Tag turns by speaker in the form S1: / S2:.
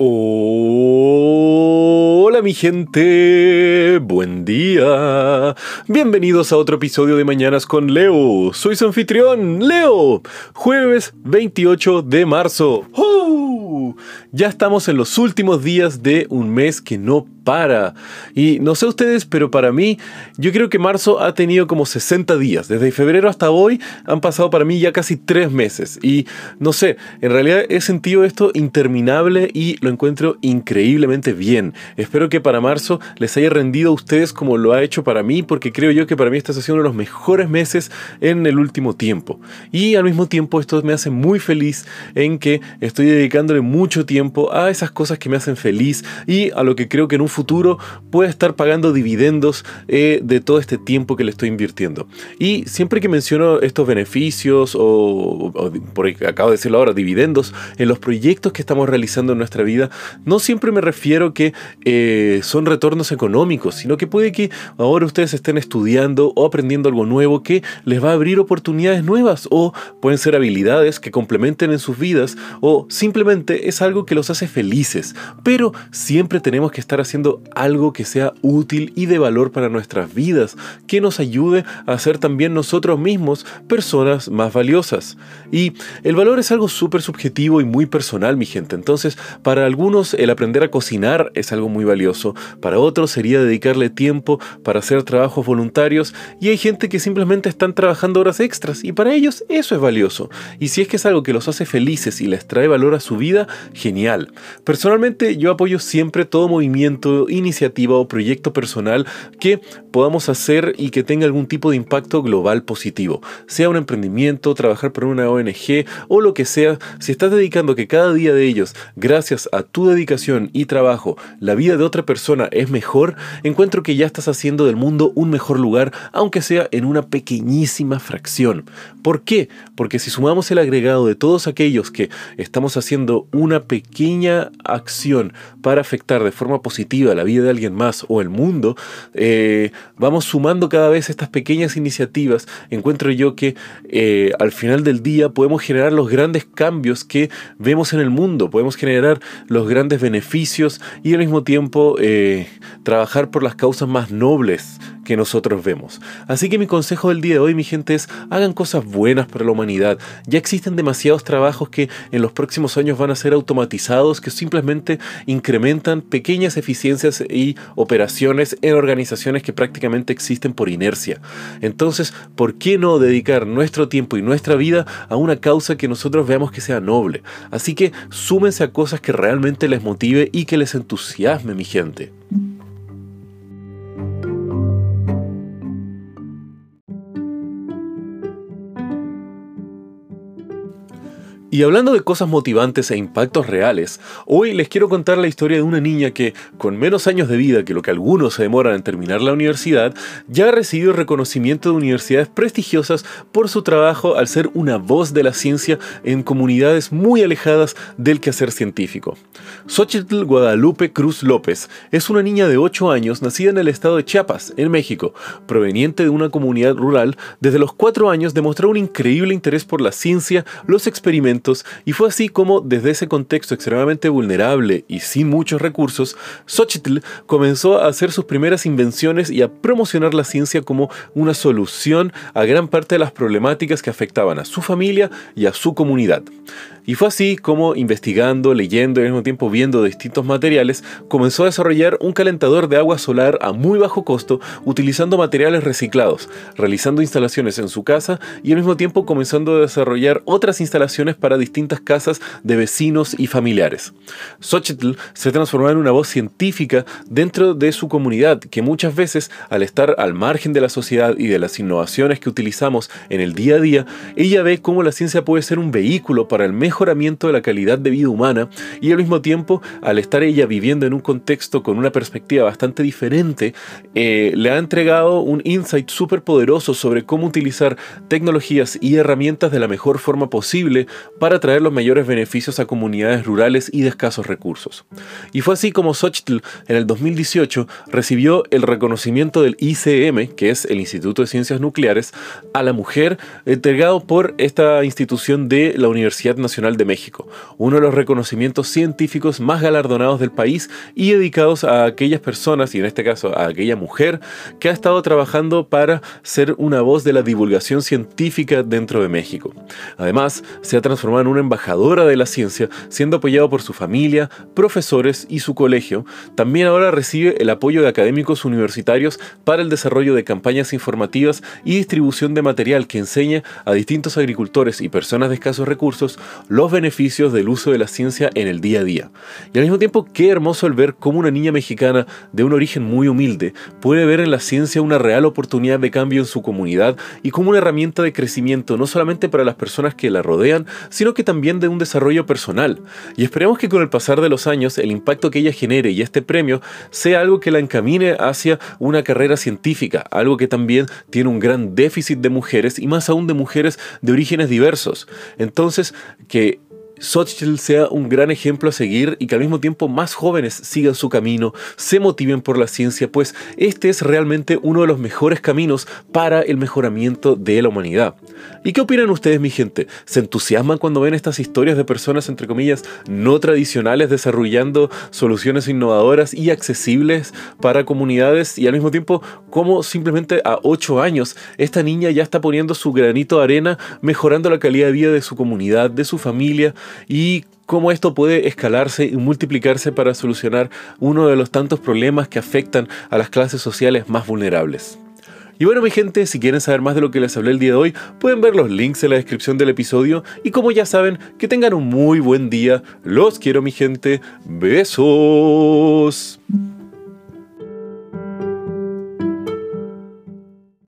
S1: 오. Gente, buen día. Bienvenidos a otro episodio de Mañanas con Leo. Soy su anfitrión, Leo. Jueves 28 de marzo. Ya estamos en los últimos días de un mes que no para. Y no sé ustedes, pero para mí, yo creo que marzo ha tenido como 60 días. Desde febrero hasta hoy han pasado para mí ya casi 3 meses. Y no sé, en realidad he sentido esto interminable y lo encuentro increíblemente bien. Espero que para marzo les haya rendido a ustedes como lo ha hecho para mí, porque creo yo que para mí este ha sido uno de los mejores meses en el último tiempo. Y al mismo tiempo esto me hace muy feliz en que estoy dedicándole mucho tiempo a esas cosas que me hacen feliz y a lo que creo que en un futuro puede estar pagando dividendos eh, de todo este tiempo que le estoy invirtiendo. Y siempre que menciono estos beneficios o, por acabo de decirlo ahora, dividendos en los proyectos que estamos realizando en nuestra vida, no siempre me refiero que eh, son retornos económicos, sino que puede que ahora ustedes estén estudiando o aprendiendo algo nuevo que les va a abrir oportunidades nuevas o pueden ser habilidades que complementen en sus vidas o simplemente es algo que los hace felices. Pero siempre tenemos que estar haciendo algo que sea útil y de valor para nuestras vidas, que nos ayude a ser también nosotros mismos personas más valiosas. Y el valor es algo súper subjetivo y muy personal, mi gente. Entonces, para algunos el aprender a cocinar es algo muy valioso, para otros sería dedicarle tiempo para hacer trabajos voluntarios y hay gente que simplemente están trabajando horas extras y para ellos eso es valioso. Y si es que es algo que los hace felices y les trae valor a su vida, genial. Personalmente yo apoyo siempre todo movimiento iniciativa o proyecto personal que podamos hacer y que tenga algún tipo de impacto global positivo. Sea un emprendimiento, trabajar por una ONG o lo que sea, si estás dedicando que cada día de ellos, gracias a tu dedicación y trabajo, la vida de otra persona es mejor, encuentro que ya estás haciendo del mundo un mejor lugar, aunque sea en una pequeñísima fracción. ¿Por qué? Porque si sumamos el agregado de todos aquellos que estamos haciendo una pequeña acción para afectar de forma positiva la vida de alguien más o el mundo, eh, vamos sumando cada vez estas pequeñas iniciativas, encuentro yo que eh, al final del día podemos generar los grandes cambios que vemos en el mundo, podemos generar los grandes beneficios y al mismo tiempo eh, trabajar por las causas más nobles que nosotros vemos. Así que mi consejo del día de hoy, mi gente, es hagan cosas buenas para la humanidad. Ya existen demasiados trabajos que en los próximos años van a ser automatizados, que simplemente incrementan pequeñas eficiencias y operaciones en organizaciones que prácticamente existen por inercia. Entonces, ¿por qué no dedicar nuestro tiempo y nuestra vida a una causa que nosotros veamos que sea noble? Así que súmense a cosas que realmente les motive y que les entusiasme, mi gente. Y hablando de cosas motivantes e impactos reales, hoy les quiero contar la historia de una niña que, con menos años de vida que lo que algunos se demoran en terminar la universidad, ya ha recibido reconocimiento de universidades prestigiosas por su trabajo al ser una voz de la ciencia en comunidades muy alejadas del quehacer científico. Xochitl Guadalupe Cruz López es una niña de 8 años nacida en el estado de Chiapas, en México, proveniente de una comunidad rural. Desde los 4 años demostró un increíble interés por la ciencia, los experimentos, y fue así como, desde ese contexto extremadamente vulnerable y sin muchos recursos, Xochitl comenzó a hacer sus primeras invenciones y a promocionar la ciencia como una solución a gran parte de las problemáticas que afectaban a su familia y a su comunidad. Y fue así como, investigando, leyendo y al mismo tiempo viendo distintos materiales, comenzó a desarrollar un calentador de agua solar a muy bajo costo utilizando materiales reciclados, realizando instalaciones en su casa y al mismo tiempo comenzando a desarrollar otras instalaciones para distintas casas de vecinos y familiares. Xochitl se transformó en una voz científica dentro de su comunidad que muchas veces, al estar al margen de la sociedad y de las innovaciones que utilizamos en el día a día, ella ve cómo la ciencia puede ser un vehículo para el mejor mejoramiento de la calidad de vida humana y al mismo tiempo, al estar ella viviendo en un contexto con una perspectiva bastante diferente, eh, le ha entregado un insight súper poderoso sobre cómo utilizar tecnologías y herramientas de la mejor forma posible para traer los mayores beneficios a comunidades rurales y de escasos recursos. Y fue así como Xochitl en el 2018 recibió el reconocimiento del ICM, que es el Instituto de Ciencias Nucleares, a la mujer entregado por esta institución de la Universidad Nacional de México, uno de los reconocimientos científicos más galardonados del país y dedicados a aquellas personas, y en este caso a aquella mujer, que ha estado trabajando para ser una voz de la divulgación científica dentro de México. Además, se ha transformado en una embajadora de la ciencia, siendo apoyado por su familia, profesores y su colegio. También ahora recibe el apoyo de académicos universitarios para el desarrollo de campañas informativas y distribución de material que enseña a distintos agricultores y personas de escasos recursos los beneficios del uso de la ciencia en el día a día. Y al mismo tiempo, qué hermoso el ver cómo una niña mexicana de un origen muy humilde puede ver en la ciencia una real oportunidad de cambio en su comunidad y como una herramienta de crecimiento no solamente para las personas que la rodean, sino que también de un desarrollo personal. Y esperemos que con el pasar de los años el impacto que ella genere y este premio sea algo que la encamine hacia una carrera científica, algo que también tiene un gran déficit de mujeres y más aún de mujeres de orígenes diversos. Entonces, que Xochitl sea un gran ejemplo a seguir y que al mismo tiempo más jóvenes sigan su camino, se motiven por la ciencia, pues este es realmente uno de los mejores caminos para el mejoramiento de la humanidad. ¿Y qué opinan ustedes, mi gente? ¿Se entusiasman cuando ven estas historias de personas, entre comillas, no tradicionales desarrollando soluciones innovadoras y accesibles para comunidades y al mismo tiempo como simplemente a 8 años esta niña ya está poniendo su granito de arena mejorando la calidad de vida de su comunidad, de su familia, y cómo esto puede escalarse y multiplicarse para solucionar uno de los tantos problemas que afectan a las clases sociales más vulnerables. Y bueno mi gente, si quieren saber más de lo que les hablé el día de hoy, pueden ver los links en la descripción del episodio y como ya saben, que tengan un muy buen día. Los quiero mi gente. Besos.